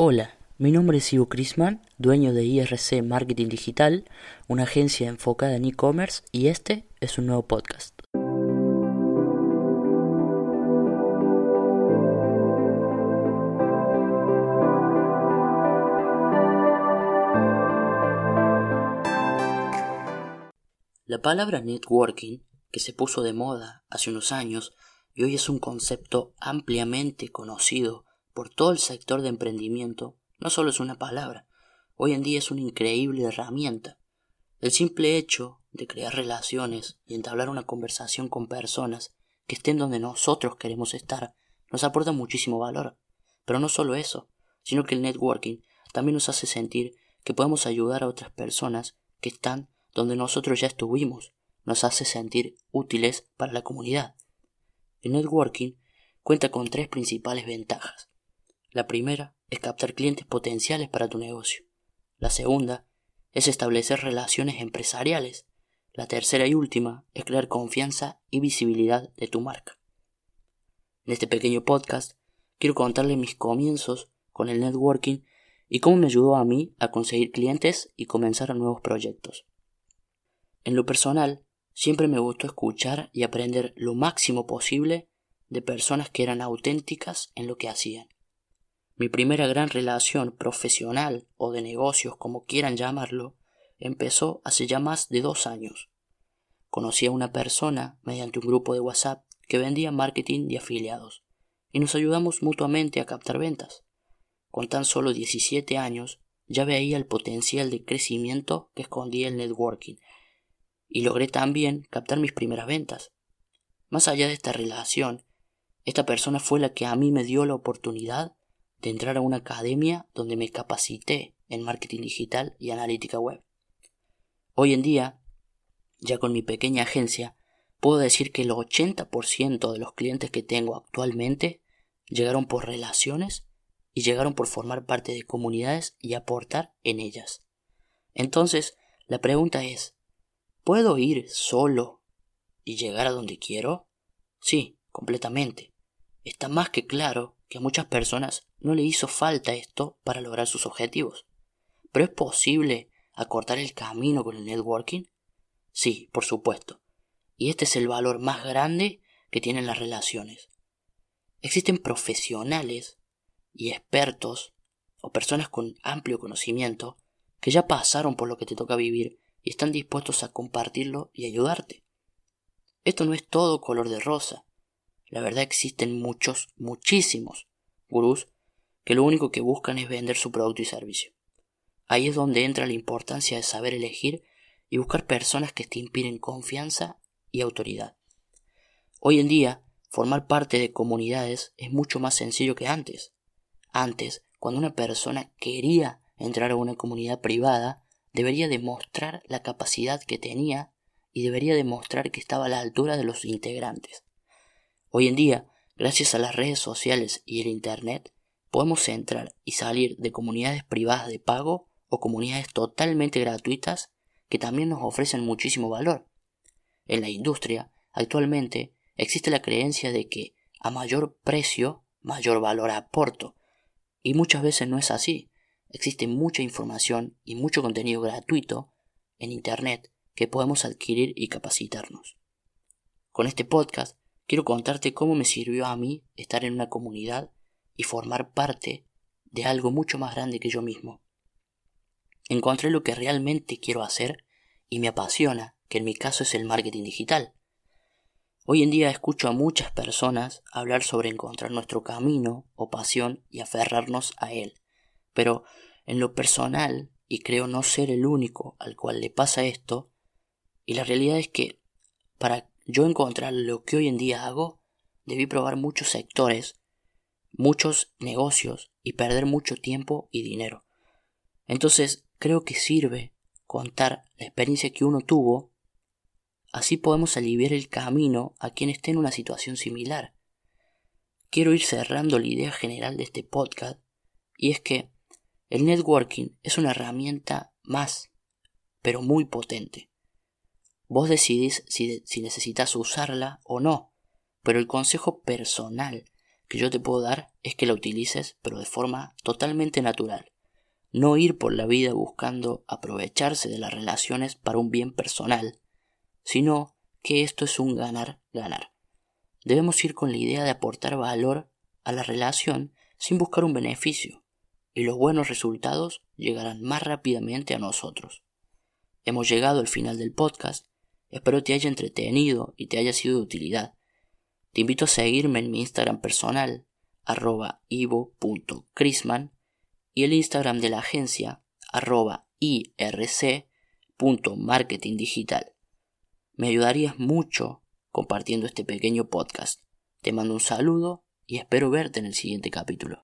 Hola, mi nombre es Ivo Crisman, dueño de IRC Marketing Digital, una agencia enfocada en e-commerce y este es un nuevo podcast. La palabra networking, que se puso de moda hace unos años y hoy es un concepto ampliamente conocido por todo el sector de emprendimiento no solo es una palabra, hoy en día es una increíble herramienta. El simple hecho de crear relaciones y entablar una conversación con personas que estén donde nosotros queremos estar nos aporta muchísimo valor. Pero no solo eso, sino que el networking también nos hace sentir que podemos ayudar a otras personas que están donde nosotros ya estuvimos, nos hace sentir útiles para la comunidad. El networking cuenta con tres principales ventajas. La primera es captar clientes potenciales para tu negocio. La segunda es establecer relaciones empresariales. La tercera y última es crear confianza y visibilidad de tu marca. En este pequeño podcast quiero contarle mis comienzos con el networking y cómo me ayudó a mí a conseguir clientes y comenzar nuevos proyectos. En lo personal, siempre me gustó escuchar y aprender lo máximo posible de personas que eran auténticas en lo que hacían. Mi primera gran relación profesional o de negocios, como quieran llamarlo, empezó hace ya más de dos años. Conocí a una persona mediante un grupo de WhatsApp que vendía marketing de afiliados y nos ayudamos mutuamente a captar ventas. Con tan solo 17 años ya veía el potencial de crecimiento que escondía el networking y logré también captar mis primeras ventas. Más allá de esta relación, esta persona fue la que a mí me dio la oportunidad de entrar a una academia donde me capacité en marketing digital y analítica web. Hoy en día, ya con mi pequeña agencia, puedo decir que el 80% de los clientes que tengo actualmente llegaron por relaciones y llegaron por formar parte de comunidades y aportar en ellas. Entonces, la pregunta es, ¿puedo ir solo y llegar a donde quiero? Sí, completamente. Está más que claro que a muchas personas no le hizo falta esto para lograr sus objetivos. ¿Pero es posible acortar el camino con el networking? Sí, por supuesto. Y este es el valor más grande que tienen las relaciones. Existen profesionales y expertos o personas con amplio conocimiento que ya pasaron por lo que te toca vivir y están dispuestos a compartirlo y ayudarte. Esto no es todo color de rosa. La verdad existen muchos, muchísimos gurús que lo único que buscan es vender su producto y servicio. Ahí es donde entra la importancia de saber elegir y buscar personas que te inspiren confianza y autoridad. Hoy en día, formar parte de comunidades es mucho más sencillo que antes. Antes, cuando una persona quería entrar a una comunidad privada, debería demostrar la capacidad que tenía y debería demostrar que estaba a la altura de los integrantes. Hoy en día, gracias a las redes sociales y el Internet, podemos entrar y salir de comunidades privadas de pago o comunidades totalmente gratuitas que también nos ofrecen muchísimo valor. En la industria, actualmente, existe la creencia de que a mayor precio, mayor valor aporto. Y muchas veces no es así. Existe mucha información y mucho contenido gratuito en Internet que podemos adquirir y capacitarnos. Con este podcast quiero contarte cómo me sirvió a mí estar en una comunidad y formar parte de algo mucho más grande que yo mismo. Encontré lo que realmente quiero hacer y me apasiona, que en mi caso es el marketing digital. Hoy en día escucho a muchas personas hablar sobre encontrar nuestro camino o pasión y aferrarnos a él, pero en lo personal, y creo no ser el único al cual le pasa esto, y la realidad es que para yo encontrar lo que hoy en día hago, debí probar muchos sectores muchos negocios y perder mucho tiempo y dinero. Entonces creo que sirve contar la experiencia que uno tuvo, así podemos aliviar el camino a quien esté en una situación similar. Quiero ir cerrando la idea general de este podcast, y es que el networking es una herramienta más, pero muy potente. Vos decidís si, si necesitas usarla o no, pero el consejo personal que yo te puedo dar es que la utilices, pero de forma totalmente natural. No ir por la vida buscando aprovecharse de las relaciones para un bien personal, sino que esto es un ganar-ganar. Debemos ir con la idea de aportar valor a la relación sin buscar un beneficio, y los buenos resultados llegarán más rápidamente a nosotros. Hemos llegado al final del podcast, espero te haya entretenido y te haya sido de utilidad. Te invito a seguirme en mi Instagram personal, arroba ivo.crisman, y el Instagram de la agencia, arroba irc.marketingdigital. Me ayudarías mucho compartiendo este pequeño podcast. Te mando un saludo y espero verte en el siguiente capítulo.